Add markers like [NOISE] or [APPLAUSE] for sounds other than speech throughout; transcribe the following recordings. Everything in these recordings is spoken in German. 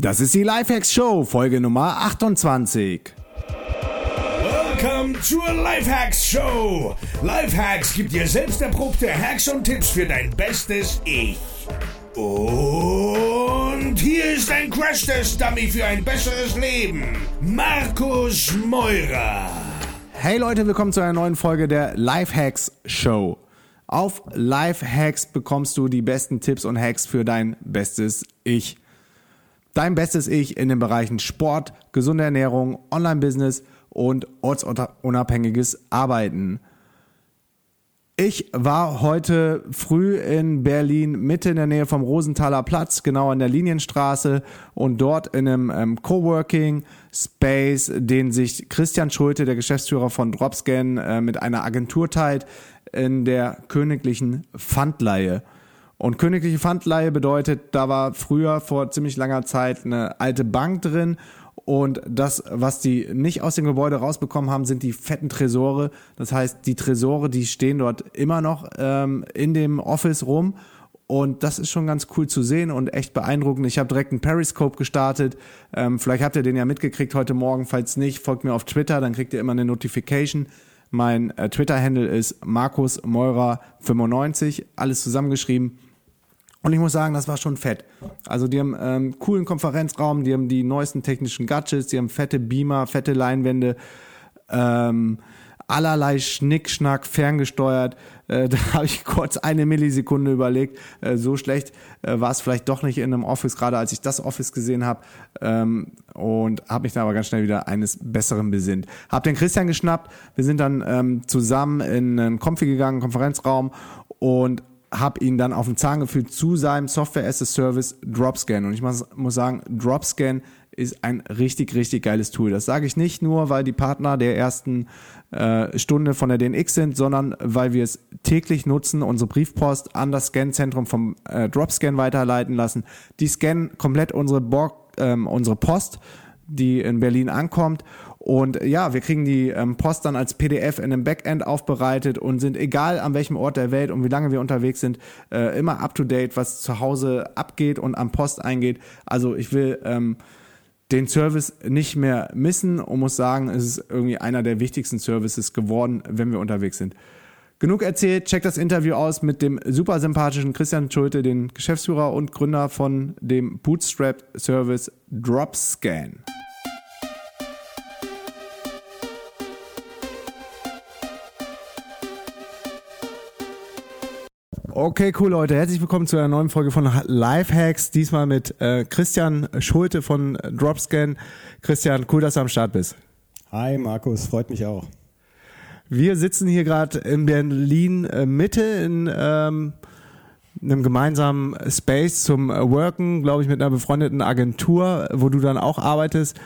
Das ist die Lifehacks Show, Folge Nummer 28. Willkommen zur Lifehacks Show. Lifehacks gibt dir selbst erprobte Hacks und Tipps für dein bestes Ich. Und hier ist ein Crash-Test-Dummy für ein besseres Leben. Markus Meurer. Hey Leute, willkommen zu einer neuen Folge der Lifehacks Show. Auf Lifehacks bekommst du die besten Tipps und Hacks für dein bestes Ich. Dein bestes Ich in den Bereichen Sport, gesunde Ernährung, Online-Business und ortsunabhängiges Arbeiten. Ich war heute früh in Berlin, Mitte in der Nähe vom Rosenthaler Platz, genau an der Linienstraße und dort in einem ähm, Coworking Space, den sich Christian Schulte, der Geschäftsführer von Dropscan, äh, mit einer Agentur teilt, in der königlichen Pfandleihe. Und königliche Pfandleihe bedeutet, da war früher vor ziemlich langer Zeit eine alte Bank drin und das, was die nicht aus dem Gebäude rausbekommen haben, sind die fetten Tresore. Das heißt, die Tresore, die stehen dort immer noch ähm, in dem Office rum. Und das ist schon ganz cool zu sehen und echt beeindruckend. Ich habe direkt einen Periscope gestartet. Ähm, vielleicht habt ihr den ja mitgekriegt heute Morgen. Falls nicht, folgt mir auf Twitter, dann kriegt ihr immer eine Notification. Mein äh, Twitter-Handle ist Markus Meurer 95, alles zusammengeschrieben. Und ich muss sagen, das war schon fett. Also die haben ähm, coolen Konferenzraum, die haben die neuesten technischen Gadgets, die haben fette Beamer, fette Leinwände, ähm, allerlei Schnickschnack ferngesteuert. Äh, [LAUGHS] da habe ich kurz eine Millisekunde überlegt, äh, so schlecht äh, war es vielleicht doch nicht in einem Office, gerade als ich das Office gesehen habe. Ähm, und habe mich dann aber ganz schnell wieder eines Besseren besinnt. Hab den Christian geschnappt, wir sind dann ähm, zusammen in einen Konfi gegangen, Konferenzraum und habe ihn dann auf den Zahn gefühlt zu seinem Software as a Service Dropscan. Und ich muss, muss sagen, Dropscan ist ein richtig, richtig geiles Tool. Das sage ich nicht nur, weil die Partner der ersten äh, Stunde von der DNX sind, sondern weil wir es täglich nutzen, unsere Briefpost an das Scanzentrum vom äh, Dropscan weiterleiten lassen. Die scannen komplett unsere, Borg, ähm, unsere Post, die in Berlin ankommt und ja, wir kriegen die ähm, Post dann als PDF in einem Backend aufbereitet und sind egal an welchem Ort der Welt und wie lange wir unterwegs sind, äh, immer up to date, was zu Hause abgeht und am Post eingeht. Also ich will ähm, den Service nicht mehr missen und muss sagen, es ist irgendwie einer der wichtigsten Services geworden, wenn wir unterwegs sind. Genug erzählt, checkt das Interview aus mit dem super sympathischen Christian Schulte, den Geschäftsführer und Gründer von dem Bootstrap Service Dropscan. Okay, cool, Leute. Herzlich willkommen zu einer neuen Folge von Lifehacks. Diesmal mit äh, Christian Schulte von Dropscan. Christian, cool, dass du am Start bist. Hi, Markus, freut mich auch. Wir sitzen hier gerade in Berlin äh, Mitte in ähm, einem gemeinsamen Space zum Worken, glaube ich, mit einer befreundeten Agentur, wo du dann auch arbeitest.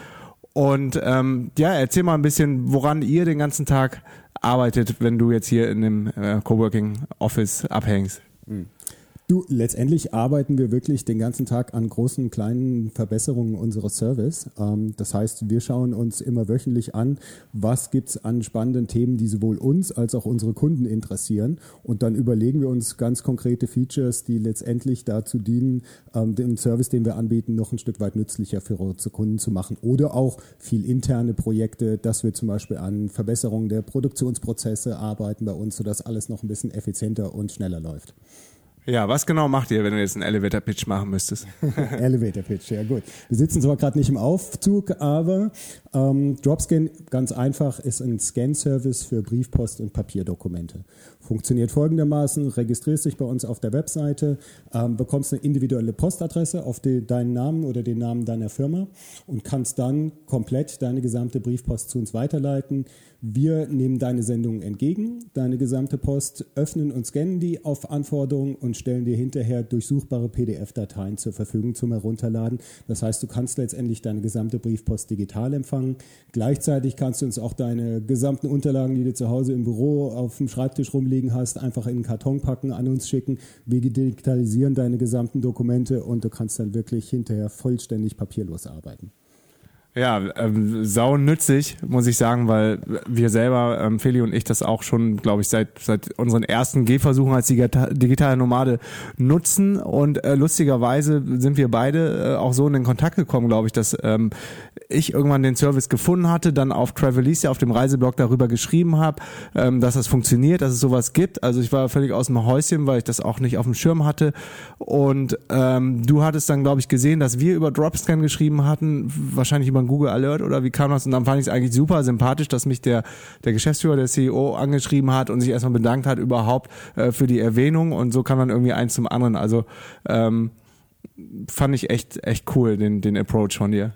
Und ähm, ja, erzähl mal ein bisschen, woran ihr den ganzen Tag arbeitet, wenn du jetzt hier in dem äh, Coworking Office abhängst? Mhm. Du, letztendlich arbeiten wir wirklich den ganzen Tag an großen, kleinen Verbesserungen unseres Service. Ähm, das heißt, wir schauen uns immer wöchentlich an, was gibt's an spannenden Themen, die sowohl uns als auch unsere Kunden interessieren. Und dann überlegen wir uns ganz konkrete Features, die letztendlich dazu dienen, ähm, den Service, den wir anbieten, noch ein Stück weit nützlicher für unsere Kunden zu machen. Oder auch viel interne Projekte, dass wir zum Beispiel an Verbesserungen der Produktionsprozesse arbeiten bei uns, sodass alles noch ein bisschen effizienter und schneller läuft. Ja, was genau macht ihr, wenn du jetzt einen Elevator Pitch machen müsstest? [LAUGHS] Elevator Pitch, ja gut. Wir sitzen zwar gerade nicht im Aufzug, aber ähm, Dropscan, ganz einfach, ist ein Scan-Service für Briefpost und Papierdokumente. Funktioniert folgendermaßen, registrierst dich bei uns auf der Webseite, ähm, bekommst eine individuelle Postadresse auf die, deinen Namen oder den Namen deiner Firma und kannst dann komplett deine gesamte Briefpost zu uns weiterleiten. Wir nehmen deine Sendung entgegen, deine gesamte Post, öffnen und scannen die auf Anforderung und stellen dir hinterher durchsuchbare PDF-Dateien zur Verfügung zum Herunterladen. Das heißt, du kannst letztendlich deine gesamte Briefpost digital empfangen. Gleichzeitig kannst du uns auch deine gesamten Unterlagen, die du zu Hause im Büro auf dem Schreibtisch rumliegen hast, einfach in einen Karton packen, an uns schicken. Wir digitalisieren deine gesamten Dokumente und du kannst dann wirklich hinterher vollständig papierlos arbeiten. Ja, ähm, sau nützlich, muss ich sagen, weil wir selber, ähm, Feli und ich, das auch schon, glaube ich, seit, seit unseren ersten Gehversuchen als digitale Nomade nutzen. Und äh, lustigerweise sind wir beide äh, auch so in den Kontakt gekommen, glaube ich, dass ähm, ich irgendwann den Service gefunden hatte, dann auf Travelista auf dem Reiseblog darüber geschrieben habe, ähm, dass das funktioniert, dass es sowas gibt. Also ich war völlig aus dem Häuschen, weil ich das auch nicht auf dem Schirm hatte. Und ähm, du hattest dann, glaube ich, gesehen, dass wir über Dropscan geschrieben hatten, wahrscheinlich über einen Google Alert oder wie kam das? Und dann fand ich es eigentlich super sympathisch, dass mich der, der Geschäftsführer, der CEO angeschrieben hat und sich erstmal bedankt hat überhaupt äh, für die Erwähnung und so kam dann irgendwie eins zum anderen. Also ähm, fand ich echt, echt cool, den, den Approach von dir.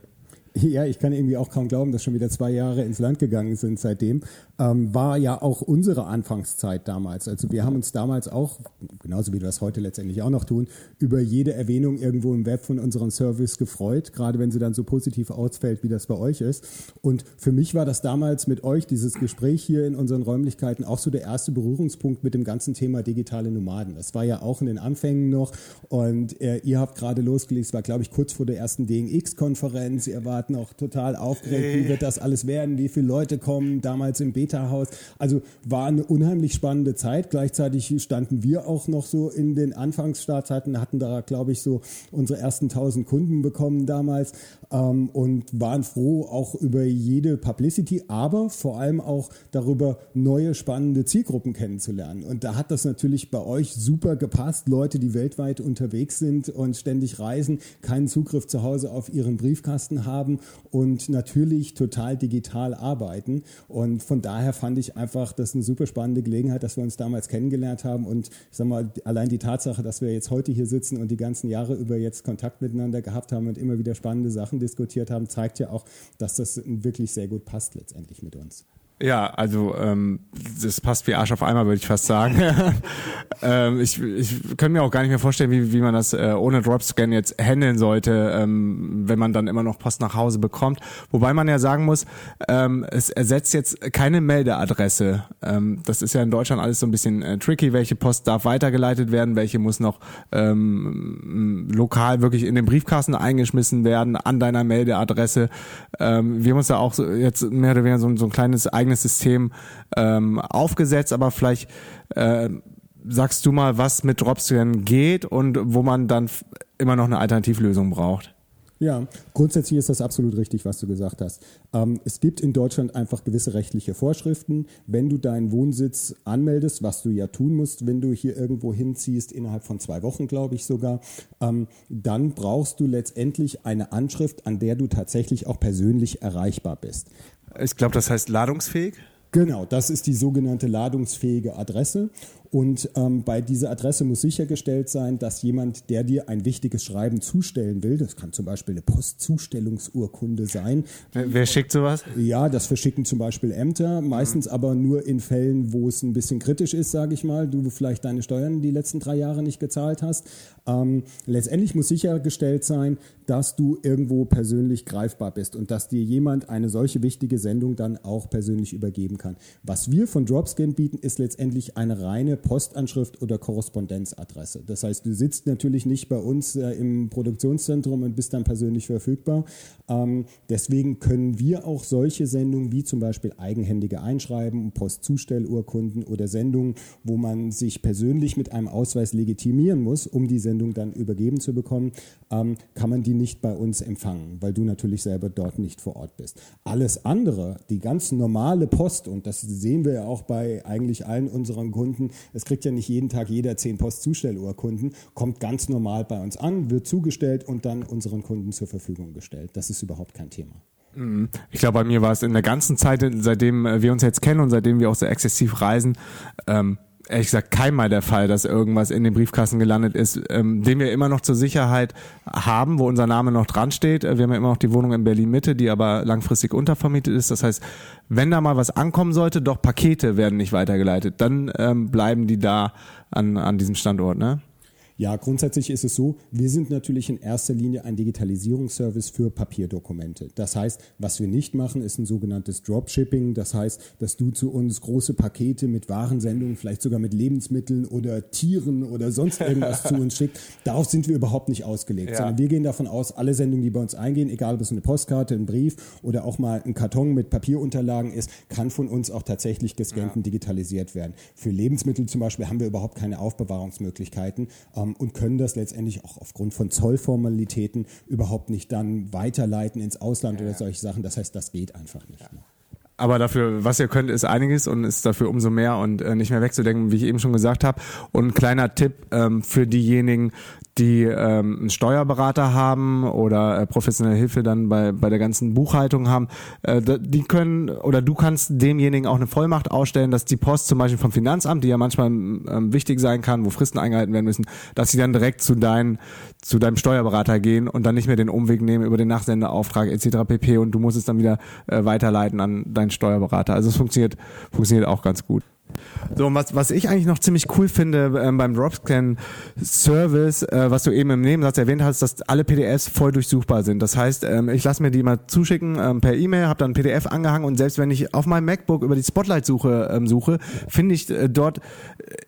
[LAUGHS] Ja, ich kann irgendwie auch kaum glauben, dass schon wieder zwei Jahre ins Land gegangen sind seitdem ähm, war ja auch unsere Anfangszeit damals. Also wir haben uns damals auch, genauso wie wir das heute letztendlich auch noch tun, über jede Erwähnung irgendwo im Web von unserem Service gefreut, gerade wenn sie dann so positiv ausfällt, wie das bei euch ist. Und für mich war das damals mit euch, dieses Gespräch hier in unseren Räumlichkeiten, auch so der erste Berührungspunkt mit dem ganzen Thema digitale Nomaden. Das war ja auch in den Anfängen noch und äh, ihr habt gerade losgelegt, es war glaube ich kurz vor der ersten DNX-Konferenz, ihr wart noch total aufgeregt, wie wird das alles werden, wie viele Leute kommen, damals im Beta-Haus. Also war eine unheimlich spannende Zeit. Gleichzeitig standen wir auch noch so in den Anfangsstartzeiten, hatten da, glaube ich, so unsere ersten 1000 Kunden bekommen damals ähm, und waren froh auch über jede Publicity, aber vor allem auch darüber, neue spannende Zielgruppen kennenzulernen. Und da hat das natürlich bei euch super gepasst. Leute, die weltweit unterwegs sind und ständig reisen, keinen Zugriff zu Hause auf ihren Briefkasten haben und natürlich total digital arbeiten. Und von daher fand ich einfach das eine super spannende Gelegenheit, dass wir uns damals kennengelernt haben. Und ich sag mal, allein die Tatsache, dass wir jetzt heute hier sitzen und die ganzen Jahre über jetzt Kontakt miteinander gehabt haben und immer wieder spannende Sachen diskutiert haben, zeigt ja auch, dass das wirklich sehr gut passt letztendlich mit uns. Ja, also ähm, das passt wie Arsch auf einmal, würde ich fast sagen. [LAUGHS] ähm, ich, ich könnte mir auch gar nicht mehr vorstellen, wie, wie man das äh, ohne Dropscan jetzt handeln sollte, ähm, wenn man dann immer noch Post nach Hause bekommt. Wobei man ja sagen muss, ähm, es ersetzt jetzt keine Meldeadresse. Ähm, das ist ja in Deutschland alles so ein bisschen äh, tricky. Welche Post darf weitergeleitet werden, welche muss noch ähm, lokal wirklich in den Briefkasten eingeschmissen werden an deiner Meldeadresse. Ähm, wir haben uns da auch so jetzt mehr oder weniger so, so ein kleines eigenes System ähm, aufgesetzt, aber vielleicht äh, sagst du mal, was mit Dropscan geht und wo man dann immer noch eine Alternativlösung braucht. Ja, grundsätzlich ist das absolut richtig, was du gesagt hast. Ähm, es gibt in Deutschland einfach gewisse rechtliche Vorschriften. Wenn du deinen Wohnsitz anmeldest, was du ja tun musst, wenn du hier irgendwo hinziehst, innerhalb von zwei Wochen, glaube ich sogar, ähm, dann brauchst du letztendlich eine Anschrift, an der du tatsächlich auch persönlich erreichbar bist. Ich glaube, das heißt ladungsfähig. Genau, das ist die sogenannte ladungsfähige Adresse. Und ähm, bei dieser Adresse muss sichergestellt sein, dass jemand, der dir ein wichtiges Schreiben zustellen will, das kann zum Beispiel eine Postzustellungsurkunde sein. Wer, wer schickt sowas? Ja, das verschicken zum Beispiel Ämter, meistens mhm. aber nur in Fällen, wo es ein bisschen kritisch ist, sage ich mal, du vielleicht deine Steuern die letzten drei Jahre nicht gezahlt hast. Ähm, letztendlich muss sichergestellt sein, dass du irgendwo persönlich greifbar bist und dass dir jemand eine solche wichtige Sendung dann auch persönlich übergeben kann. Was wir von Dropscan bieten, ist letztendlich eine reine Postanschrift oder Korrespondenzadresse. Das heißt, du sitzt natürlich nicht bei uns äh, im Produktionszentrum und bist dann persönlich verfügbar. Ähm, deswegen können wir auch solche Sendungen wie zum Beispiel eigenhändige Einschreiben, Postzustellurkunden oder Sendungen, wo man sich persönlich mit einem Ausweis legitimieren muss, um die Sendung dann übergeben zu bekommen, ähm, kann man die nicht bei uns empfangen, weil du natürlich selber dort nicht vor Ort bist. Alles andere, die ganz normale Post, und das sehen wir ja auch bei eigentlich allen unseren Kunden, es kriegt ja nicht jeden Tag jeder zehn Postzustellurkunden, kommt ganz normal bei uns an, wird zugestellt und dann unseren Kunden zur Verfügung gestellt. Das ist überhaupt kein Thema. Mhm. Ich glaube, bei mir war es in der ganzen Zeit, seitdem wir uns jetzt kennen und seitdem wir auch so exzessiv reisen, ähm, ehrlich gesagt keinmal der Fall, dass irgendwas in den Briefkasten gelandet ist, ähm, den wir immer noch zur Sicherheit haben, wo unser Name noch dran steht. Wir haben ja immer noch die Wohnung in Berlin Mitte, die aber langfristig untervermietet ist. Das heißt, wenn da mal was ankommen sollte, doch Pakete werden nicht weitergeleitet, dann ähm, bleiben die da an, an diesem Standort, ne? Ja, grundsätzlich ist es so, wir sind natürlich in erster Linie ein Digitalisierungsservice für Papierdokumente. Das heißt, was wir nicht machen, ist ein sogenanntes Dropshipping. Das heißt, dass du zu uns große Pakete mit Warensendungen, vielleicht sogar mit Lebensmitteln oder Tieren oder sonst irgendwas zu uns schickt. Darauf sind wir überhaupt nicht ausgelegt, ja. sondern wir gehen davon aus, alle Sendungen, die bei uns eingehen, egal ob es eine Postkarte, ein Brief oder auch mal ein Karton mit Papierunterlagen ist, kann von uns auch tatsächlich gescannt ja. und digitalisiert werden. Für Lebensmittel zum Beispiel haben wir überhaupt keine Aufbewahrungsmöglichkeiten. Und können das letztendlich auch aufgrund von Zollformalitäten überhaupt nicht dann weiterleiten ins Ausland ja, oder solche Sachen. Das heißt, das geht einfach nicht. Ja. Aber dafür, was ihr könnt, ist einiges und ist dafür umso mehr und äh, nicht mehr wegzudenken, wie ich eben schon gesagt habe. Und ein kleiner Tipp ähm, für diejenigen, die ähm, einen Steuerberater haben oder äh, professionelle Hilfe dann bei, bei der ganzen Buchhaltung haben, äh, die können oder du kannst demjenigen auch eine Vollmacht ausstellen, dass die Post zum Beispiel vom Finanzamt, die ja manchmal ähm, wichtig sein kann, wo Fristen eingehalten werden müssen, dass sie dann direkt zu, dein, zu deinem Steuerberater gehen und dann nicht mehr den Umweg nehmen über den Nachsendeauftrag etc. pp. und du musst es dann wieder äh, weiterleiten an deinen Steuerberater. Also es funktioniert, funktioniert auch ganz gut. So, und was, was ich eigentlich noch ziemlich cool finde ähm, beim Dropscan-Service, äh, was du eben im Nebensatz erwähnt hast, dass alle PDFs voll durchsuchbar sind. Das heißt, ähm, ich lasse mir die mal zuschicken ähm, per E-Mail, habe dann PDF angehangen und selbst wenn ich auf meinem MacBook über die Spotlight-Suche ähm, suche, finde ich äh, dort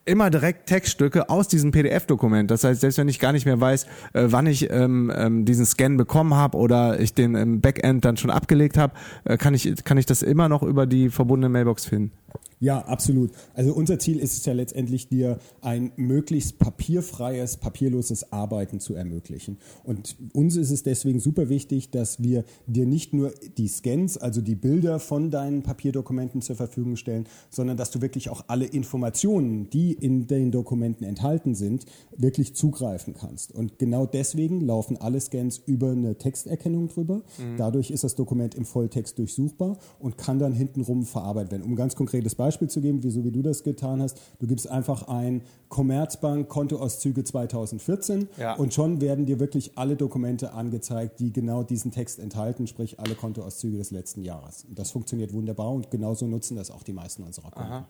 immer direkt Textstücke aus diesem PDF-Dokument. Das heißt, selbst wenn ich gar nicht mehr weiß, äh, wann ich ähm, ähm, diesen Scan bekommen habe oder ich den im Backend dann schon abgelegt habe, äh, kann, ich, kann ich das immer noch über die verbundene Mailbox finden. Ja, absolut. Also unser Ziel ist es ja letztendlich, dir ein möglichst papierfreies, papierloses Arbeiten zu ermöglichen. Und uns ist es deswegen super wichtig, dass wir dir nicht nur die Scans, also die Bilder von deinen Papierdokumenten zur Verfügung stellen, sondern dass du wirklich auch alle Informationen, die in den Dokumenten enthalten sind, wirklich zugreifen kannst. Und genau deswegen laufen alle Scans über eine Texterkennung drüber. Mhm. Dadurch ist das Dokument im Volltext durchsuchbar und kann dann hintenrum verarbeitet werden. Um ein ganz konkretes Beispiel Beispiel zu geben, wie so wie du das getan hast. Du gibst einfach ein Commerzbank Kontoauszüge 2014 ja. und schon werden dir wirklich alle Dokumente angezeigt, die genau diesen Text enthalten, sprich alle Kontoauszüge des letzten Jahres. Und das funktioniert wunderbar und genauso nutzen das auch die meisten unserer Kunden. Aha.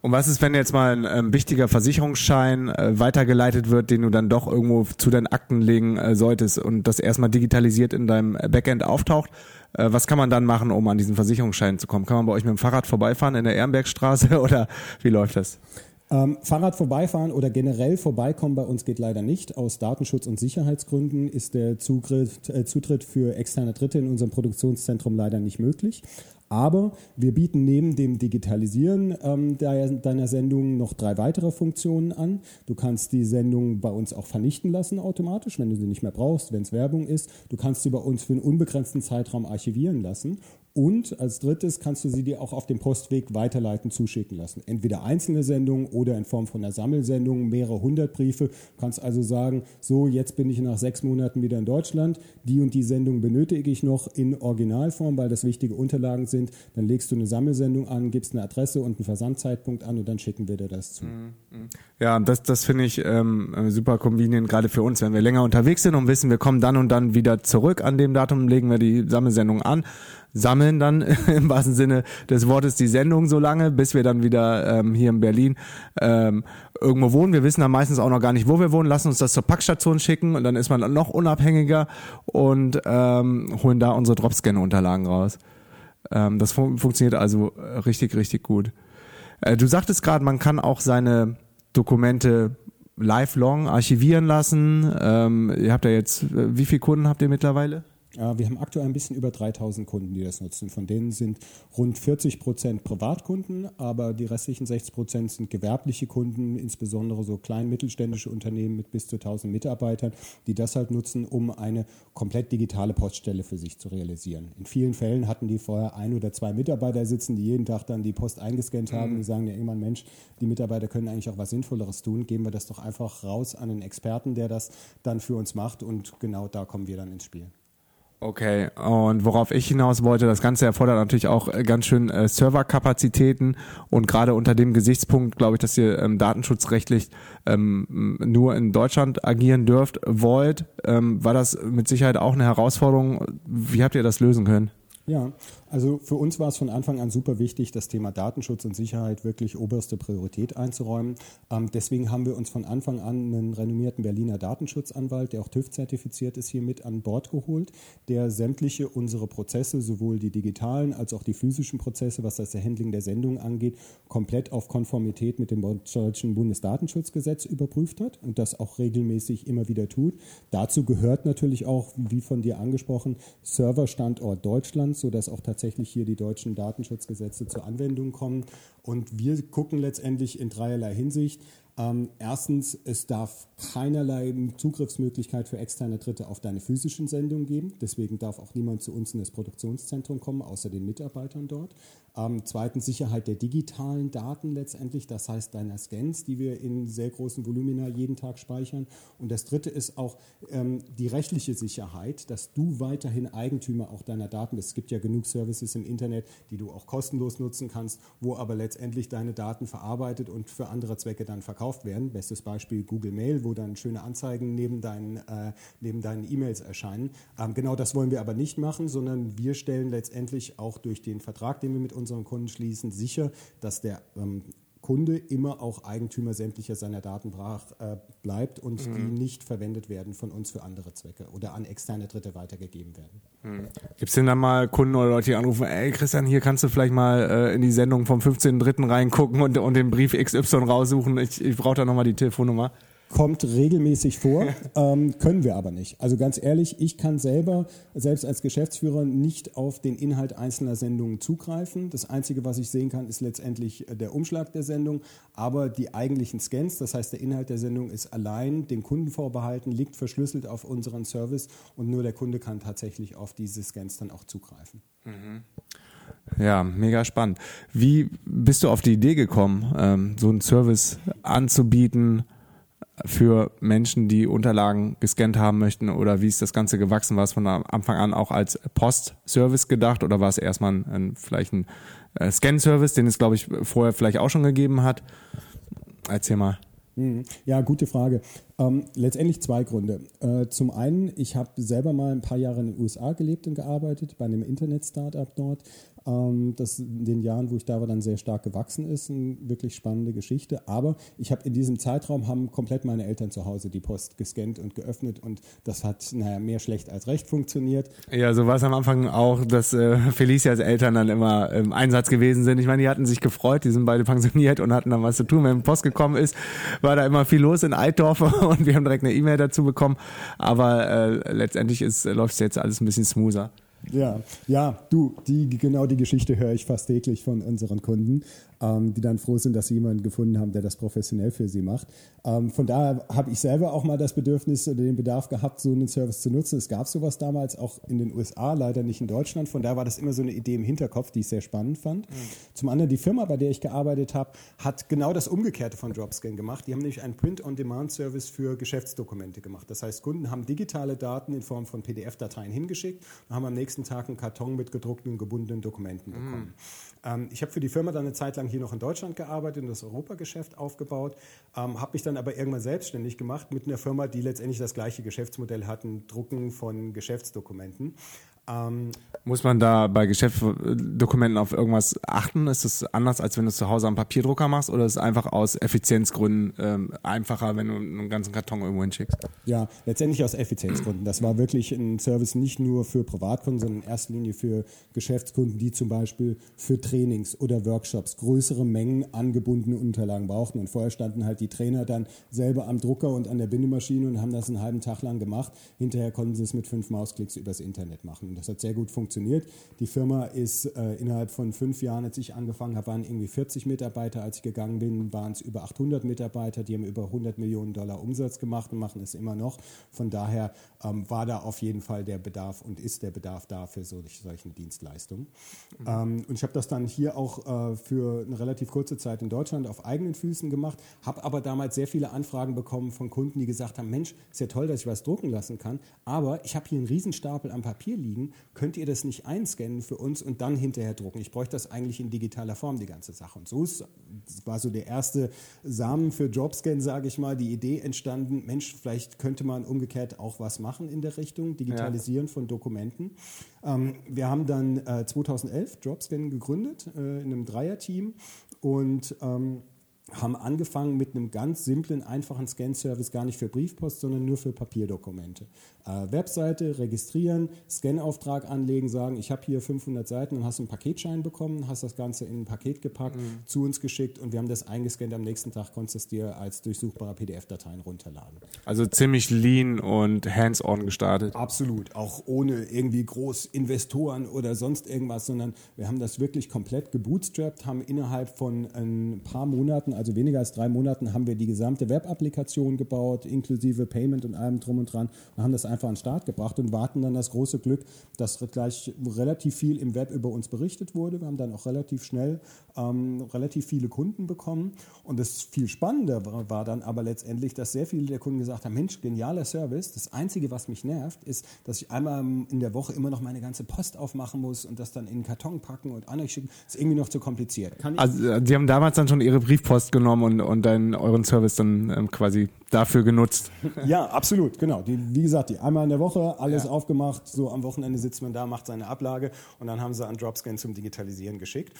Und was ist, wenn jetzt mal ein ähm, wichtiger Versicherungsschein äh, weitergeleitet wird, den du dann doch irgendwo zu deinen Akten legen äh, solltest und das erstmal digitalisiert in deinem Backend auftaucht? Äh, was kann man dann machen, um an diesen Versicherungsschein zu kommen? Kann man bei euch mit dem Fahrrad vorbeifahren in der Ehrenbergstraße [LAUGHS] oder wie läuft das? Ähm, Fahrrad vorbeifahren oder generell vorbeikommen bei uns geht leider nicht. Aus Datenschutz- und Sicherheitsgründen ist der Zugriff, äh, Zutritt für externe Dritte in unserem Produktionszentrum leider nicht möglich. Aber wir bieten neben dem Digitalisieren ähm, deiner Sendung noch drei weitere Funktionen an. Du kannst die Sendung bei uns auch vernichten lassen automatisch, wenn du sie nicht mehr brauchst, wenn es Werbung ist. Du kannst sie bei uns für einen unbegrenzten Zeitraum archivieren lassen. Und als drittes kannst du sie dir auch auf dem Postweg weiterleiten, zuschicken lassen. Entweder einzelne Sendungen oder in Form von einer Sammelsendung, mehrere hundert Briefe. Du kannst also sagen, so, jetzt bin ich nach sechs Monaten wieder in Deutschland. Die und die Sendung benötige ich noch in Originalform, weil das wichtige Unterlagen sind. Dann legst du eine Sammelsendung an, gibst eine Adresse und einen Versandzeitpunkt an und dann schicken wir dir das zu. Mhm, mhm. Ja, das, das finde ich ähm, super convenient, gerade für uns. Wenn wir länger unterwegs sind und wissen, wir kommen dann und dann wieder zurück an dem Datum, legen wir die Sammelsendung an sammeln dann [LAUGHS] im wahrsten Sinne des Wortes die Sendung so lange, bis wir dann wieder ähm, hier in Berlin ähm, irgendwo wohnen. Wir wissen dann meistens auch noch gar nicht, wo wir wohnen, lassen uns das zur Packstation schicken und dann ist man noch unabhängiger und ähm, holen da unsere Dropscan-Unterlagen raus. Ähm, das fun funktioniert also richtig, richtig gut. Äh, du sagtest gerade, man kann auch seine Dokumente lifelong archivieren lassen. Ähm, ihr habt ja jetzt, äh, wie viele Kunden habt ihr mittlerweile? Wir haben aktuell ein bisschen über 3000 Kunden, die das nutzen. Von denen sind rund 40 Prozent Privatkunden, aber die restlichen 60 Prozent sind gewerbliche Kunden, insbesondere so klein mittelständische Unternehmen mit bis zu 1000 Mitarbeitern, die das halt nutzen, um eine komplett digitale Poststelle für sich zu realisieren. In vielen Fällen hatten die vorher ein oder zwei Mitarbeiter sitzen, die jeden Tag dann die Post eingescannt haben. Mhm. Die sagen ja irgendwann, Mensch, die Mitarbeiter können eigentlich auch was Sinnvolleres tun. Geben wir das doch einfach raus an einen Experten, der das dann für uns macht und genau da kommen wir dann ins Spiel. Okay, und worauf ich hinaus wollte, das Ganze erfordert natürlich auch äh, ganz schön äh, Serverkapazitäten und gerade unter dem Gesichtspunkt glaube ich, dass ihr ähm, datenschutzrechtlich ähm, nur in Deutschland agieren dürft, wollt, ähm, war das mit Sicherheit auch eine Herausforderung. Wie habt ihr das lösen können? Ja, Also für uns war es von Anfang an super wichtig, das Thema Datenschutz und Sicherheit wirklich oberste Priorität einzuräumen. Ähm, deswegen haben wir uns von Anfang an einen renommierten Berliner Datenschutzanwalt, der auch TÜV-zertifiziert ist, hier mit an Bord geholt, der sämtliche unsere Prozesse, sowohl die digitalen als auch die physischen Prozesse, was das Handling der Sendung angeht, komplett auf Konformität mit dem deutschen Bundesdatenschutzgesetz überprüft hat und das auch regelmäßig immer wieder tut. Dazu gehört natürlich auch, wie von dir angesprochen, Serverstandort Deutschland, sodass auch tatsächlich tatsächlich hier die deutschen Datenschutzgesetze zur Anwendung kommen. Und wir gucken letztendlich in dreierlei Hinsicht. Ähm, erstens, es darf keinerlei Zugriffsmöglichkeit für externe Dritte auf deine physischen Sendungen geben. Deswegen darf auch niemand zu uns in das Produktionszentrum kommen, außer den Mitarbeitern dort. Ähm, zweitens Sicherheit der digitalen Daten letztendlich, das heißt deiner Scans, die wir in sehr großen Volumina jeden Tag speichern. Und das dritte ist auch ähm, die rechtliche Sicherheit, dass du weiterhin Eigentümer auch deiner Daten bist. Es gibt ja genug Services im Internet, die du auch kostenlos nutzen kannst, wo aber letztendlich deine Daten verarbeitet und für andere Zwecke dann verkauft werden. Bestes Beispiel Google Mail, wo dann schöne Anzeigen neben deinen äh, neben deinen E-Mails erscheinen. Ähm, genau das wollen wir aber nicht machen, sondern wir stellen letztendlich auch durch den Vertrag, den wir mit unseren Kunden schließen, sicher, dass der ähm, Kunde immer auch Eigentümer sämtlicher seiner Daten brach, äh, bleibt und mhm. die nicht verwendet werden von uns für andere Zwecke oder an externe Dritte weitergegeben werden. Mhm. Gibt es denn da mal Kunden oder Leute, die anrufen, ey Christian, hier kannst du vielleicht mal äh, in die Sendung vom 15.03. reingucken und, und den Brief XY raussuchen, ich, ich brauche da nochmal die Telefonnummer? Kommt regelmäßig vor, [LAUGHS] ähm, können wir aber nicht. Also ganz ehrlich, ich kann selber, selbst als Geschäftsführer, nicht auf den Inhalt einzelner Sendungen zugreifen. Das Einzige, was ich sehen kann, ist letztendlich äh, der Umschlag der Sendung. Aber die eigentlichen Scans, das heißt der Inhalt der Sendung ist allein dem Kunden vorbehalten, liegt verschlüsselt auf unseren Service und nur der Kunde kann tatsächlich auf diese Scans dann auch zugreifen. Mhm. Ja, mega spannend. Wie bist du auf die Idee gekommen, ähm, so einen Service anzubieten? Für Menschen, die Unterlagen gescannt haben möchten oder wie ist das Ganze gewachsen? War es von Anfang an auch als Post-Service gedacht oder war es erstmal ein, ein vielleicht ein äh, Scan-Service, den es, glaube ich, vorher vielleicht auch schon gegeben hat? Erzähl mal. Mhm. Ja, gute Frage. Ähm, letztendlich zwei Gründe. Äh, zum einen, ich habe selber mal ein paar Jahre in den USA gelebt und gearbeitet, bei einem Internet-Startup dort ähm, das in den Jahren, wo ich da war, dann sehr stark gewachsen ist. Eine wirklich spannende Geschichte. Aber ich habe in diesem Zeitraum haben komplett meine Eltern zu Hause die Post gescannt und geöffnet und das hat naja, mehr schlecht als recht funktioniert. Ja, so war es am Anfang auch, dass äh, Felicias Eltern dann immer im Einsatz gewesen sind. Ich meine, die hatten sich gefreut, die sind beide pensioniert und hatten dann was zu tun. Wenn die Post gekommen ist, war da immer viel los in Altdorf [LAUGHS] und wir haben direkt eine E-Mail dazu bekommen. Aber äh, letztendlich läuft es jetzt alles ein bisschen smoother. Ja, ja, du, die, genau die Geschichte höre ich fast täglich von unseren Kunden ähm, die dann froh sind, dass sie jemanden gefunden haben, der das professionell für sie macht. Ähm, von daher habe ich selber auch mal das Bedürfnis oder den Bedarf gehabt, so einen Service zu nutzen. Es gab sowas damals auch in den USA, leider nicht in Deutschland. Von daher war das immer so eine Idee im Hinterkopf, die ich sehr spannend fand. Mhm. Zum anderen, die Firma, bei der ich gearbeitet habe, hat genau das Umgekehrte von Dropscan gemacht. Die haben nämlich einen Print-on-Demand-Service für Geschäftsdokumente gemacht. Das heißt, Kunden haben digitale Daten in Form von PDF-Dateien hingeschickt und haben am nächsten Tag einen Karton mit gedruckten und gebundenen Dokumenten bekommen. Mhm. Ähm, ich habe für die Firma dann eine Zeit lang hier noch in Deutschland gearbeitet und das Europageschäft aufgebaut, ähm, habe mich dann aber irgendwann selbstständig gemacht mit einer Firma, die letztendlich das gleiche Geschäftsmodell hatten, Drucken von Geschäftsdokumenten. Ähm, Muss man da bei Geschäftsdokumenten auf irgendwas achten? Ist es anders, als wenn du es zu Hause am Papierdrucker machst oder ist es einfach aus Effizienzgründen ähm, einfacher, wenn du einen ganzen Karton irgendwo hinschickst? Ja, letztendlich aus Effizienzgründen. Das war wirklich ein Service nicht nur für Privatkunden, sondern in erster Linie für Geschäftskunden, die zum Beispiel für Trainings oder Workshops größere Mengen angebundene Unterlagen brauchten. Und vorher standen halt die Trainer dann selber am Drucker und an der Bindemaschine und haben das einen halben Tag lang gemacht. Hinterher konnten sie es mit fünf Mausklicks übers Internet machen. Und das hat sehr gut funktioniert. Die Firma ist äh, innerhalb von fünf Jahren, als ich angefangen habe, waren irgendwie 40 Mitarbeiter. Als ich gegangen bin, waren es über 800 Mitarbeiter. Die haben über 100 Millionen Dollar Umsatz gemacht und machen es immer noch. Von daher ähm, war da auf jeden Fall der Bedarf und ist der Bedarf da für solche, solche Dienstleistungen. Mhm. Ähm, und ich habe das dann hier auch äh, für eine relativ kurze Zeit in Deutschland auf eigenen Füßen gemacht, habe aber damals sehr viele Anfragen bekommen von Kunden, die gesagt haben, Mensch, ist ja toll, dass ich was drucken lassen kann, aber ich habe hier einen Riesenstapel am Papier liegen Kunden, könnt ihr das nicht einscannen für uns und dann hinterher drucken? Ich bräuchte das eigentlich in digitaler Form, die ganze Sache. Und so ist, war so der erste Samen für Jobscan, sage ich mal, die Idee entstanden, Mensch, vielleicht könnte man umgekehrt auch was machen in der Richtung, Digitalisieren ja. von Dokumenten. Ähm, wir haben dann äh, 2011 Jobscan gegründet äh, in einem Dreierteam und ähm, haben angefangen mit einem ganz simplen, einfachen Scan-Service, gar nicht für Briefpost, sondern nur für Papierdokumente. Äh, Webseite, registrieren, Scanauftrag anlegen, sagen, ich habe hier 500 Seiten und hast einen Paketschein bekommen, hast das Ganze in ein Paket gepackt, mhm. zu uns geschickt und wir haben das eingescannt. Am nächsten Tag konntest du es dir als durchsuchbare PDF-Dateien runterladen. Also ziemlich lean und hands-on gestartet. Absolut, auch ohne irgendwie groß Investoren oder sonst irgendwas, sondern wir haben das wirklich komplett gebootstrapped, haben innerhalb von ein paar Monaten, also weniger als drei Monaten, haben wir die gesamte Web-Applikation gebaut, inklusive Payment und allem drum und dran und haben das einfach an den Start gebracht und warten dann das große Glück, dass gleich relativ viel im Web über uns berichtet wurde. Wir haben dann auch relativ schnell ähm, relativ viele Kunden bekommen. Und das viel Spannende war, war, dann aber letztendlich, dass sehr viele der Kunden gesagt haben, Mensch, genialer Service. Das Einzige, was mich nervt, ist, dass ich einmal in der Woche immer noch meine ganze Post aufmachen muss und das dann in einen Karton packen und an euch schicken. Das ist irgendwie noch zu kompliziert. also Sie haben damals dann schon Ihre Briefpost genommen und, und dann euren Service dann ähm, quasi dafür genutzt. [LAUGHS] Ja, absolut, genau. Die, wie gesagt, die einmal in der Woche, alles ja. aufgemacht, so am Wochenende sitzt man da, macht seine Ablage und dann haben sie an Dropscan zum Digitalisieren geschickt.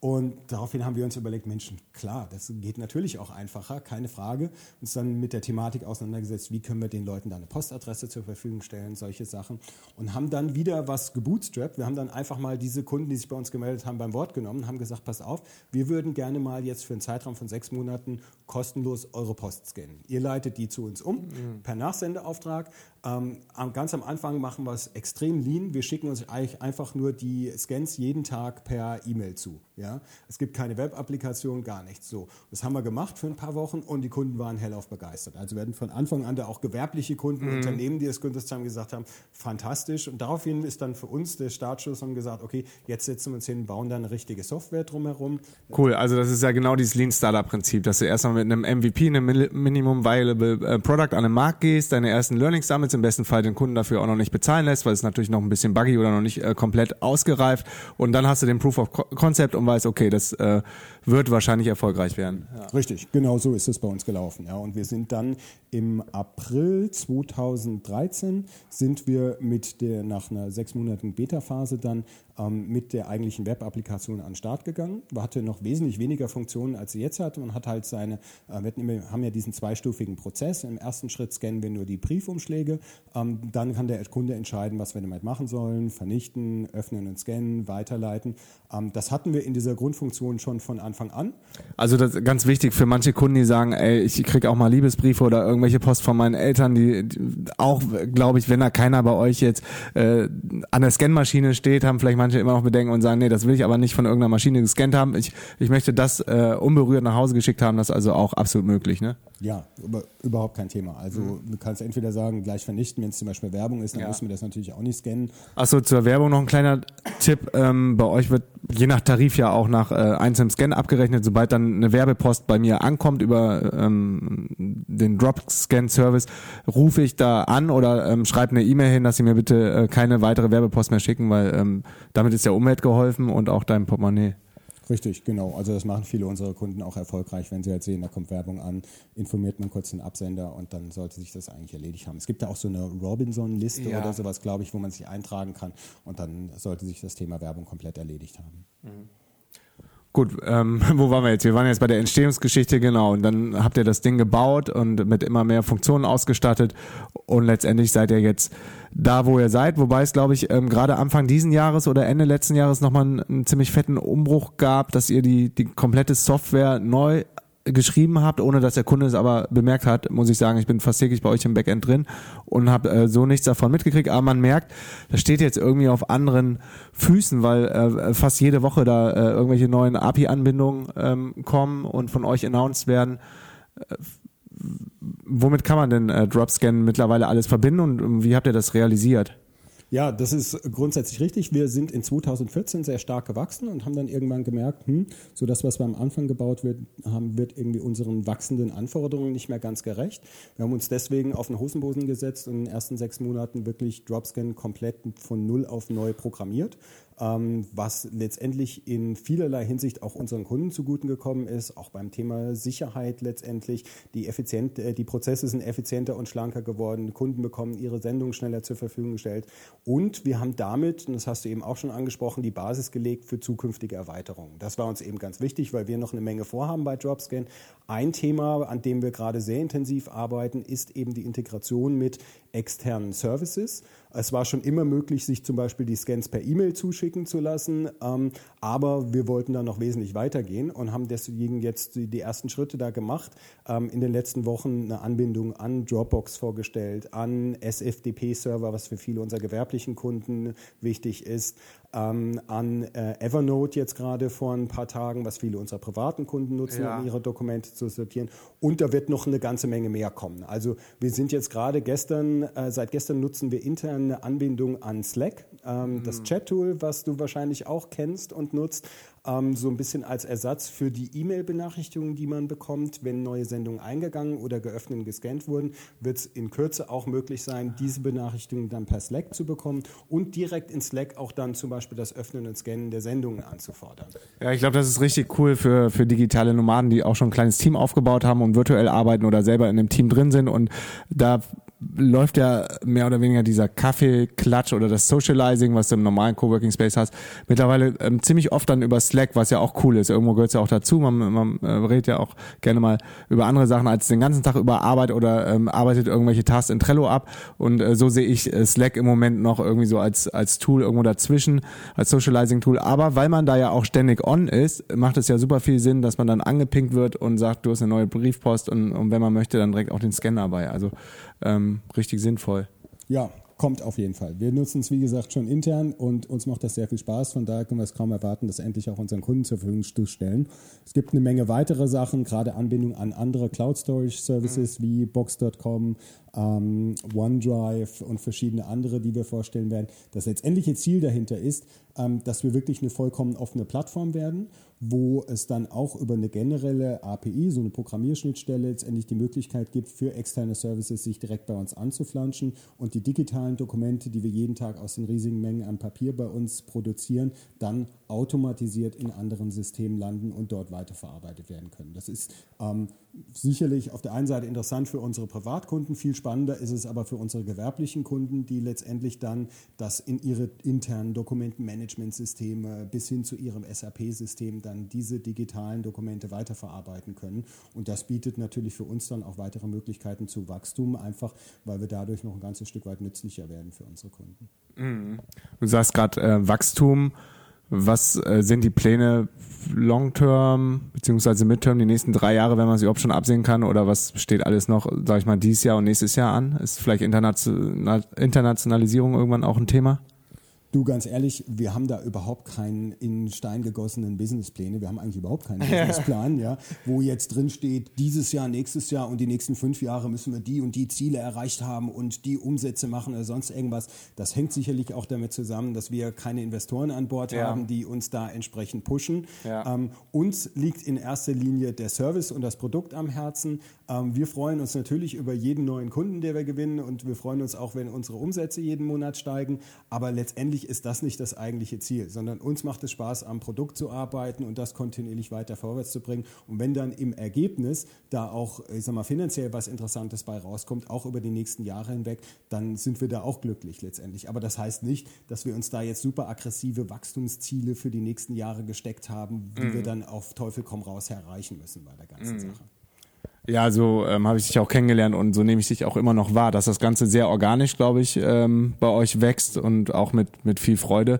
Und daraufhin haben wir uns überlegt, Menschen, klar, das geht natürlich auch einfacher, keine Frage. Uns dann mit der Thematik auseinandergesetzt, wie können wir den Leuten da eine Postadresse zur Verfügung stellen, solche Sachen. Und haben dann wieder was gebootstrapped. Wir haben dann einfach mal diese Kunden, die sich bei uns gemeldet haben, beim Wort genommen, haben gesagt, pass auf, wir würden gerne mal jetzt für einen Zeitraum von sechs Monaten kostenlos eure Post scannen. Ihr leitet die zu uns um, mhm. per Nachsendeauftrag. Ähm, ganz am Anfang machen wir es extrem lean. Wir schicken uns eigentlich einfach nur die Scans jeden Tag per E-Mail zu. Ja? Es gibt keine Web-Applikation, gar nichts. So, das haben wir gemacht für ein paar Wochen und die Kunden waren hellauf begeistert. Also werden von Anfang an da auch gewerbliche Kunden, mhm. Unternehmen, die das genutzt haben, gesagt haben, fantastisch. Und daraufhin ist dann für uns der Startschuss und gesagt, okay, jetzt setzen wir uns hin, bauen da eine richtige Software drumherum. Cool, also das ist ja genau dieses Lean Startup Prinzip, dass du erstmal mit einem MVP, einem Minimum Viable äh, Product an den Markt gehst, deine ersten Learnings sammelst, im besten Fall den Kunden dafür auch noch nicht bezahlen lässt, weil es natürlich noch ein bisschen buggy oder noch nicht äh, komplett ausgereift. Und dann hast du den Proof of Concept und weißt, okay, das äh, wird wahrscheinlich erfolgreich werden. Ja. Richtig, genau so ist es bei uns gelaufen. Ja. Und wir sind dann im April 2013 sind wir mit der nach einer sechsmonatigen Beta-Phase dann ähm, mit der eigentlichen Web-Applikation an den Start gegangen. Wir hatten noch wesentlich weniger Funktionen, als sie jetzt hat. Man hat halt seine, äh, wir haben ja diesen zweistufigen Prozess. Im ersten Schritt scannen wir nur die Briefumschläge. Ähm, dann kann der Kunde entscheiden, was wir damit machen sollen, vernichten, öffnen und scannen, weiterleiten. Ähm, das hatten wir in dieser Grundfunktion schon von Anfang an. Also das ist ganz wichtig für manche Kunden, die sagen, ey, ich kriege auch mal Liebesbriefe oder irgendwelche Post von meinen Eltern, die, die auch, glaube ich, wenn da keiner bei euch jetzt äh, an der Scanmaschine steht, haben vielleicht manche immer noch Bedenken und sagen, nee, das will ich aber nicht von irgendeiner Maschine gescannt haben. Ich, ich möchte das äh, unberührt nach Hause geschickt haben. Das ist also auch absolut möglich, ne? Ja, über, überhaupt kein Thema. Also mhm. du kannst entweder sagen, gleich vernichten, wenn es zum Beispiel Werbung ist, dann ja. müssen wir das natürlich auch nicht scannen. Achso, zur Werbung noch ein kleiner Tipp. Ähm, bei euch wird je nach Tarif ja auch nach äh, einzelnem Scan abgerechnet. Sobald dann eine Werbepost bei mir ankommt über ähm, den Drop-Scan-Service, rufe ich da an oder ähm, schreibe eine E-Mail hin, dass sie mir bitte äh, keine weitere Werbepost mehr schicken, weil ähm, damit ist der Umwelt geholfen und auch deinem Portemonnaie. Richtig, genau. Also das machen viele unserer Kunden auch erfolgreich, wenn sie halt sehen, da kommt Werbung an, informiert man kurz den Absender und dann sollte sich das eigentlich erledigt haben. Es gibt ja auch so eine Robinson-Liste ja. oder sowas, glaube ich, wo man sich eintragen kann und dann sollte sich das Thema Werbung komplett erledigt haben. Mhm. Gut, ähm, [LAUGHS] wo waren wir jetzt? Wir waren jetzt bei der Entstehungsgeschichte, genau. Und dann habt ihr das Ding gebaut und mit immer mehr Funktionen ausgestattet. Und letztendlich seid ihr jetzt da, wo ihr seid. Wobei es, glaube ich, ähm, gerade Anfang diesen Jahres oder Ende letzten Jahres nochmal einen, einen ziemlich fetten Umbruch gab, dass ihr die, die komplette Software neu geschrieben habt, ohne dass der Kunde es aber bemerkt hat, muss ich sagen, ich bin fast täglich bei euch im Backend drin und habe äh, so nichts davon mitgekriegt. Aber man merkt, das steht jetzt irgendwie auf anderen Füßen, weil äh, fast jede Woche da äh, irgendwelche neuen API-Anbindungen ähm, kommen und von euch announced werden. Äh, womit kann man denn äh, Dropscan mittlerweile alles verbinden und wie habt ihr das realisiert? Ja, das ist grundsätzlich richtig. Wir sind in 2014 sehr stark gewachsen und haben dann irgendwann gemerkt, hm, so das, was wir am Anfang gebaut wird, haben, wird irgendwie unseren wachsenden Anforderungen nicht mehr ganz gerecht. Wir haben uns deswegen auf den Hosenboden gesetzt und in den ersten sechs Monaten wirklich Dropscan komplett von null auf neu programmiert was letztendlich in vielerlei Hinsicht auch unseren Kunden zuguten gekommen ist, auch beim Thema Sicherheit letztendlich. Die, effizient, äh, die Prozesse sind effizienter und schlanker geworden, Kunden bekommen ihre Sendungen schneller zur Verfügung gestellt und wir haben damit, und das hast du eben auch schon angesprochen, die Basis gelegt für zukünftige Erweiterungen. Das war uns eben ganz wichtig, weil wir noch eine Menge vorhaben bei Dropscan. Ein Thema, an dem wir gerade sehr intensiv arbeiten, ist eben die Integration mit externen Services. Es war schon immer möglich, sich zum Beispiel die Scans per E-Mail zuschicken zu lassen, ähm, aber wir wollten da noch wesentlich weitergehen und haben deswegen jetzt die, ersten Schritte da gemacht. Ähm, in den letzten Wochen eine Anbindung an Dropbox vorgestellt, an SFDP-Server, was für viele unserer gewerblichen Kunden wichtig ist, ähm, an äh, Evernote jetzt gerade vor ein paar Tagen, was viele unserer privaten Kunden nutzen, ja. um ihre Dokumente zu sortieren. Und da wird noch eine ganze Menge mehr kommen. Also wir sind jetzt gerade gestern, äh, seit gestern nutzen wir interne Anbindung an Slack, ähm, mhm. das Chat-Tool, was du wahrscheinlich auch kennst und nutzt ähm, so ein bisschen als Ersatz für die E-Mail-Benachrichtigungen, die man bekommt, wenn neue Sendungen eingegangen oder geöffnet und gescannt wurden, wird es in Kürze auch möglich sein, diese Benachrichtigungen dann per Slack zu bekommen und direkt in Slack auch dann zum Beispiel das Öffnen und Scannen der Sendungen anzufordern. Ja, ich glaube, das ist richtig cool für, für digitale Nomaden, die auch schon ein kleines Team aufgebaut haben und virtuell arbeiten oder selber in einem Team drin sind und da läuft ja mehr oder weniger dieser Kaffeeklatsch oder das Socializing, was du im normalen Coworking Space hast, mittlerweile ähm, ziemlich oft dann über Slack, was ja auch cool ist. Irgendwo gehört es ja auch dazu. Man, man äh, redet ja auch gerne mal über andere Sachen als den ganzen Tag über Arbeit oder ähm, arbeitet irgendwelche Tasks in Trello ab. Und äh, so sehe ich äh, Slack im Moment noch irgendwie so als, als Tool irgendwo dazwischen, als Socializing Tool. Aber weil man da ja auch ständig on ist, macht es ja super viel Sinn, dass man dann angepinkt wird und sagt, du hast eine neue Briefpost und, und wenn man möchte, dann direkt auch den Scanner dabei. Also ähm, richtig sinnvoll. Ja, kommt auf jeden Fall. Wir nutzen es, wie gesagt, schon intern und uns macht das sehr viel Spaß. Von daher können wir es kaum erwarten, das endlich auch unseren Kunden zur Verfügung zu stellen. Es gibt eine Menge weitere Sachen, gerade Anbindung an andere Cloud Storage Services mhm. wie Box.com, ähm, OneDrive und verschiedene andere, die wir vorstellen werden. Das letztendliche Ziel dahinter ist, ähm, dass wir wirklich eine vollkommen offene Plattform werden wo es dann auch über eine generelle API, so eine Programmierschnittstelle, letztendlich die Möglichkeit gibt, für externe Services sich direkt bei uns anzuflanschen. Und die digitalen Dokumente, die wir jeden Tag aus den riesigen Mengen an Papier bei uns produzieren, dann automatisiert in anderen Systemen landen und dort weiterverarbeitet werden können. Das ist ähm, sicherlich auf der einen Seite interessant für unsere Privatkunden, viel spannender ist es aber für unsere gewerblichen Kunden, die letztendlich dann das in ihre internen Dokumentenmanagementsysteme bis hin zu ihrem SAP-System dann diese digitalen Dokumente weiterverarbeiten können. Und das bietet natürlich für uns dann auch weitere Möglichkeiten zu Wachstum, einfach weil wir dadurch noch ein ganzes Stück weit nützlicher werden für unsere Kunden. Mhm. Du sagst gerade äh, Wachstum. Was äh, sind die Pläne long-term beziehungsweise mid-term, die nächsten drei Jahre, wenn man es überhaupt schon absehen kann? Oder was steht alles noch, sag ich mal, dieses Jahr und nächstes Jahr an? Ist vielleicht Internationalisierung irgendwann auch ein Thema? Du, ganz ehrlich, wir haben da überhaupt keinen in Stein gegossenen Businesspläne. Wir haben eigentlich überhaupt keinen [LAUGHS] Businessplan, ja, wo jetzt drin steht, dieses Jahr, nächstes Jahr und die nächsten fünf Jahre müssen wir die und die Ziele erreicht haben und die Umsätze machen oder sonst irgendwas. Das hängt sicherlich auch damit zusammen, dass wir keine Investoren an Bord ja. haben, die uns da entsprechend pushen. Ja. Ähm, uns liegt in erster Linie der Service und das Produkt am Herzen. Ähm, wir freuen uns natürlich über jeden neuen Kunden, der wir gewinnen und wir freuen uns auch, wenn unsere Umsätze jeden Monat steigen. Aber letztendlich ist das nicht das eigentliche Ziel, sondern uns macht es Spaß, am Produkt zu arbeiten und das kontinuierlich weiter vorwärts zu bringen. Und wenn dann im Ergebnis da auch, ich sag mal, finanziell was Interessantes bei rauskommt, auch über die nächsten Jahre hinweg, dann sind wir da auch glücklich letztendlich. Aber das heißt nicht, dass wir uns da jetzt super aggressive Wachstumsziele für die nächsten Jahre gesteckt haben, die mhm. wir dann auf Teufel komm raus erreichen müssen bei der ganzen mhm. Sache. Ja, so ähm, habe ich dich auch kennengelernt und so nehme ich dich auch immer noch wahr, dass das Ganze sehr organisch, glaube ich, ähm, bei euch wächst und auch mit, mit viel Freude.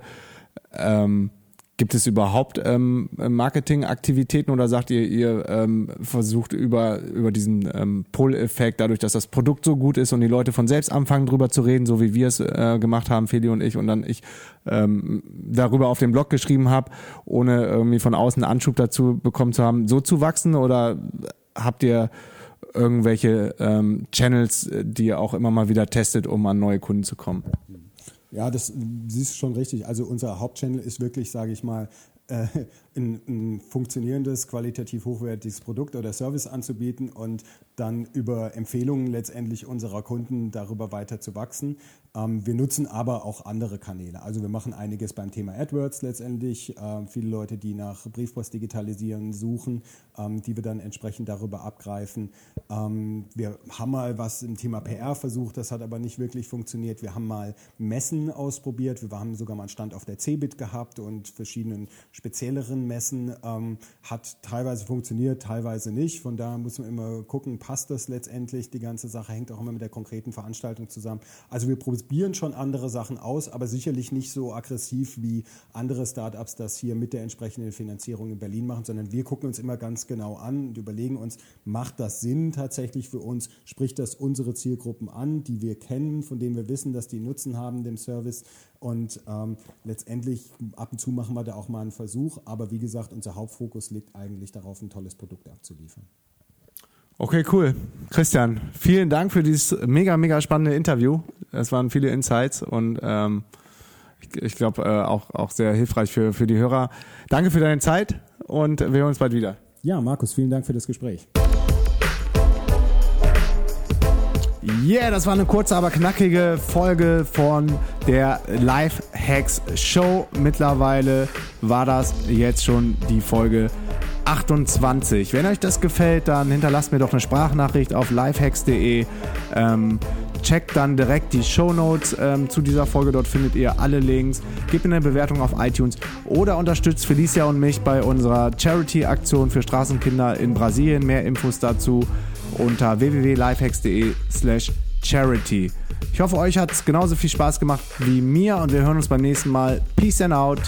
Ähm, gibt es überhaupt ähm, Marketingaktivitäten oder sagt ihr, ihr ähm, versucht über, über diesen ähm, Pull-Effekt, dadurch, dass das Produkt so gut ist und die Leute von selbst anfangen drüber zu reden, so wie wir es äh, gemacht haben, Feli und ich, und dann ich ähm, darüber auf dem Blog geschrieben habe, ohne irgendwie von außen Anschub dazu bekommen zu haben, so zu wachsen oder habt ihr irgendwelche ähm, Channels, die ihr auch immer mal wieder testet, um an neue Kunden zu kommen? Ja, das siehst schon richtig. Also unser Hauptchannel ist wirklich, sage ich mal, äh, ein, ein, funktionierendes, qualitativ hochwertiges Produkt oder Service anzubieten und dann über Empfehlungen letztendlich unserer Kunden darüber weiter zu wachsen. Ähm, wir nutzen aber auch andere Kanäle. Also wir machen einiges beim Thema AdWords letztendlich. Ähm, viele Leute, die nach Briefpost digitalisieren suchen, ähm, die wir dann entsprechend darüber abgreifen. Wir haben mal was im Thema PR versucht, das hat aber nicht wirklich funktioniert. Wir haben mal Messen ausprobiert. Wir haben sogar mal einen Stand auf der CeBIT gehabt und verschiedenen spezielleren Messen. Hat teilweise funktioniert, teilweise nicht. Von daher muss man immer gucken, passt das letztendlich? Die ganze Sache hängt auch immer mit der konkreten Veranstaltung zusammen. Also wir probieren schon andere Sachen aus, aber sicherlich nicht so aggressiv wie andere Startups das hier mit der entsprechenden Finanzierung in Berlin machen, sondern wir gucken uns immer ganz genau an und überlegen uns, macht das Sinn tatsächlich für uns? Spricht das unsere Zielgruppen an, die wir kennen, von denen wir wissen, dass die Nutzen haben dem Service? Und ähm, letztendlich ab und zu machen wir da auch mal einen Versuch, aber wie gesagt, unser Hauptfokus liegt eigentlich darauf, ein tolles Produkt abzuliefern. Okay, cool. Christian, vielen Dank für dieses mega, mega spannende Interview. Es waren viele Insights und ähm, ich, ich glaube äh, auch, auch sehr hilfreich für, für die Hörer. Danke für deine Zeit und wir hören uns bald wieder. Ja, Markus, vielen Dank für das Gespräch. Yeah, das war eine kurze, aber knackige Folge von der Life Hacks Show. Mittlerweile war das jetzt schon die Folge 28. Wenn euch das gefällt, dann hinterlasst mir doch eine Sprachnachricht auf lifehacks.de. Ähm, checkt dann direkt die Show Notes ähm, zu dieser Folge. Dort findet ihr alle Links. Gebt mir eine Bewertung auf iTunes oder unterstützt Felicia und mich bei unserer Charity-Aktion für Straßenkinder in Brasilien. Mehr Infos dazu unter www.lifehacks.de/slash charity. Ich hoffe, euch hat es genauso viel Spaß gemacht wie mir und wir hören uns beim nächsten Mal. Peace and out.